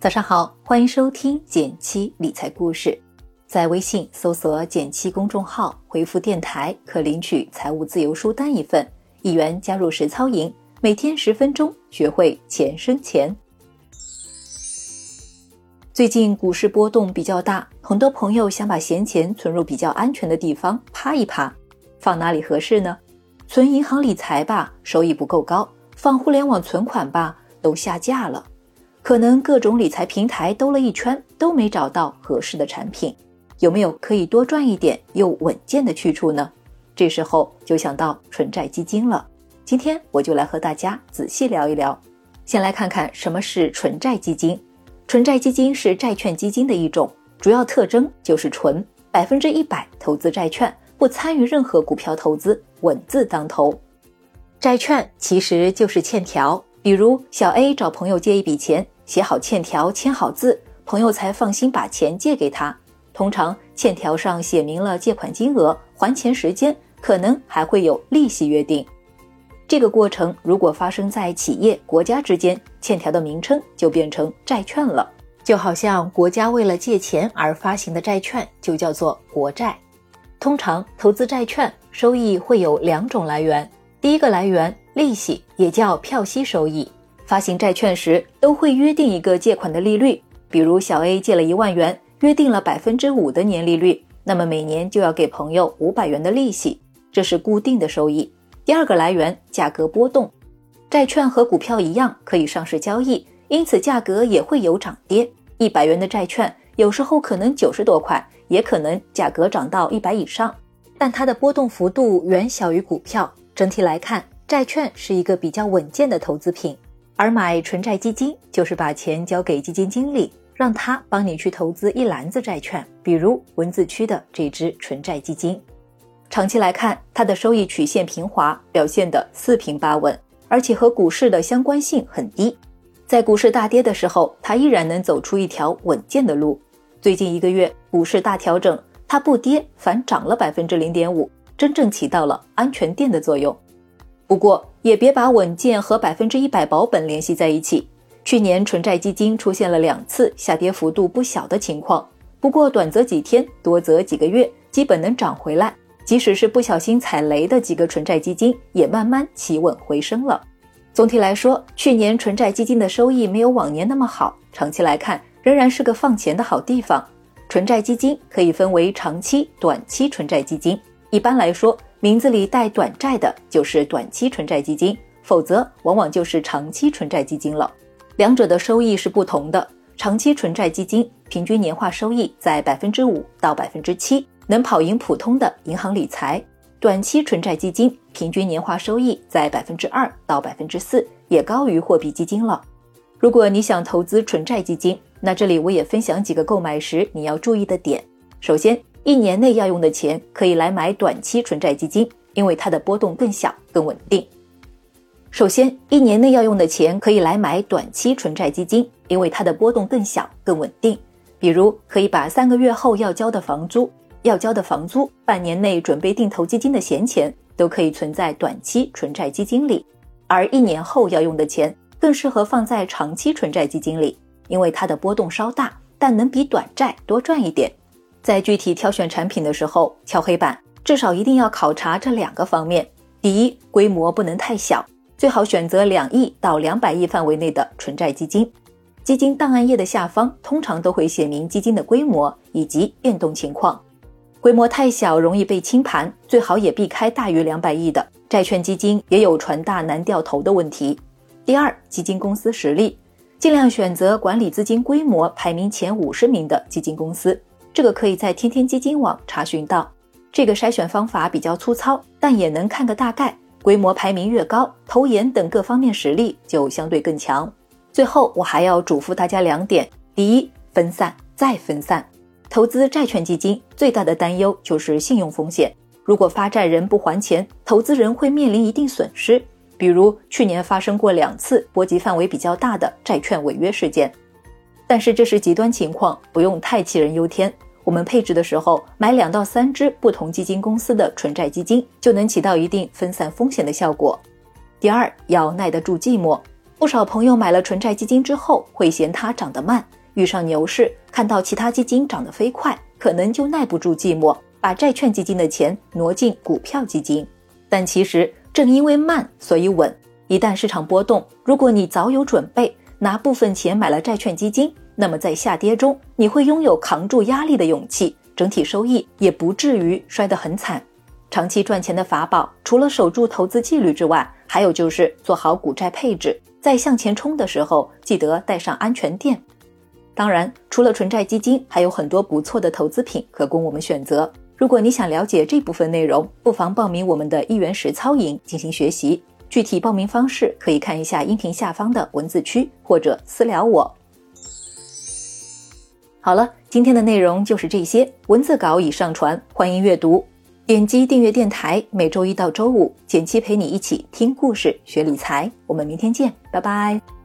早上好，欢迎收听减七理财故事。在微信搜索“减七”公众号，回复“电台”可领取财务自由书单一份，一元加入实操营，每天十分钟，学会钱生钱。最近股市波动比较大，很多朋友想把闲钱存入比较安全的地方，趴一趴，放哪里合适呢？存银行理财吧，收益不够高；放互联网存款吧，都下架了。可能各种理财平台兜了一圈都没找到合适的产品，有没有可以多赚一点又稳健的去处呢？这时候就想到纯债基金了。今天我就来和大家仔细聊一聊。先来看看什么是纯债基金。纯债基金是债券基金的一种，主要特征就是纯，百分之一百投资债券，不参与任何股票投资，稳字当头。债券其实就是欠条。比如小 A 找朋友借一笔钱，写好欠条，签好字，朋友才放心把钱借给他。通常欠条上写明了借款金额、还钱时间，可能还会有利息约定。这个过程如果发生在企业、国家之间，欠条的名称就变成债券了。就好像国家为了借钱而发行的债券，就叫做国债。通常投资债券收益会有两种来源，第一个来源。利息也叫票息收益，发行债券时都会约定一个借款的利率，比如小 A 借了一万元，约定了百分之五的年利率，那么每年就要给朋友五百元的利息，这是固定的收益。第二个来源，价格波动，债券和股票一样可以上市交易，因此价格也会有涨跌。一百元的债券有时候可能九十多块，也可能价格涨到一百以上，但它的波动幅度远小于股票。整体来看。债券是一个比较稳健的投资品，而买纯债基金就是把钱交给基金经理，让他帮你去投资一篮子债券，比如文字区的这支纯债基金。长期来看，它的收益曲线平滑，表现的四平八稳，而且和股市的相关性很低。在股市大跌的时候，它依然能走出一条稳健的路。最近一个月股市大调整，它不跌反涨了百分之零点五，真正起到了安全垫的作用。不过也别把稳健和百分之一百保本联系在一起。去年纯债基金出现了两次下跌幅度不小的情况，不过短则几天，多则几个月，基本能涨回来。即使是不小心踩雷的几个纯债基金，也慢慢企稳回升了。总体来说，去年纯债基金的收益没有往年那么好，长期来看仍然是个放钱的好地方。纯债基金可以分为长期、短期纯债基金。一般来说，名字里带短债的就是短期纯债基金，否则往往就是长期纯债基金了。两者的收益是不同的。长期纯债基金平均年化收益在百分之五到百分之七，能跑赢普通的银行理财。短期纯债基金平均年化收益在百分之二到百分之四，也高于货币基金了。如果你想投资纯债基金，那这里我也分享几个购买时你要注意的点。首先，一年内要用的钱可以来买短期纯债基金，因为它的波动更小、更稳定。首先，一年内要用的钱可以来买短期纯债基金，因为它的波动更小、更稳定。比如，可以把三个月后要交的房租、要交的房租、半年内准备定投基金的闲钱，都可以存在短期纯债基金里。而一年后要用的钱，更适合放在长期纯债基金里，因为它的波动稍大，但能比短债多赚一点。在具体挑选产品的时候，敲黑板，至少一定要考察这两个方面：第一，规模不能太小，最好选择两亿到两百亿范围内的纯债基金。基金档案页的下方通常都会写明基金的规模以及变动情况。规模太小容易被清盘，最好也避开大于两百亿的债券基金，也有船大难掉头的问题。第二，基金公司实力，尽量选择管理资金规模排名前五十名的基金公司。这个可以在天天基金网查询到。这个筛选方法比较粗糙，但也能看个大概。规模排名越高，投研等各方面实力就相对更强。最后，我还要嘱咐大家两点：第一，分散再分散。投资债券基金最大的担忧就是信用风险。如果发债人不还钱，投资人会面临一定损失。比如去年发生过两次波及范围比较大的债券违约事件。但是这是极端情况，不用太杞人忧天。我们配置的时候买两到三只不同基金公司的纯债基金，就能起到一定分散风险的效果。第二，要耐得住寂寞。不少朋友买了纯债基金之后，会嫌它涨得慢，遇上牛市看到其他基金涨得飞快，可能就耐不住寂寞，把债券基金的钱挪进股票基金。但其实正因为慢，所以稳。一旦市场波动，如果你早有准备，拿部分钱买了债券基金，那么在下跌中，你会拥有扛住压力的勇气，整体收益也不至于摔得很惨。长期赚钱的法宝，除了守住投资纪律之外，还有就是做好股债配置，在向前冲的时候记得带上安全垫。当然，除了纯债基金，还有很多不错的投资品可供我们选择。如果你想了解这部分内容，不妨报名我们的一元实操营进行学习。具体报名方式可以看一下音频下方的文字区，或者私聊我。好了，今天的内容就是这些，文字稿已上传，欢迎阅读。点击订阅电台，每周一到周五，简七陪你一起听故事、学理财。我们明天见，拜拜。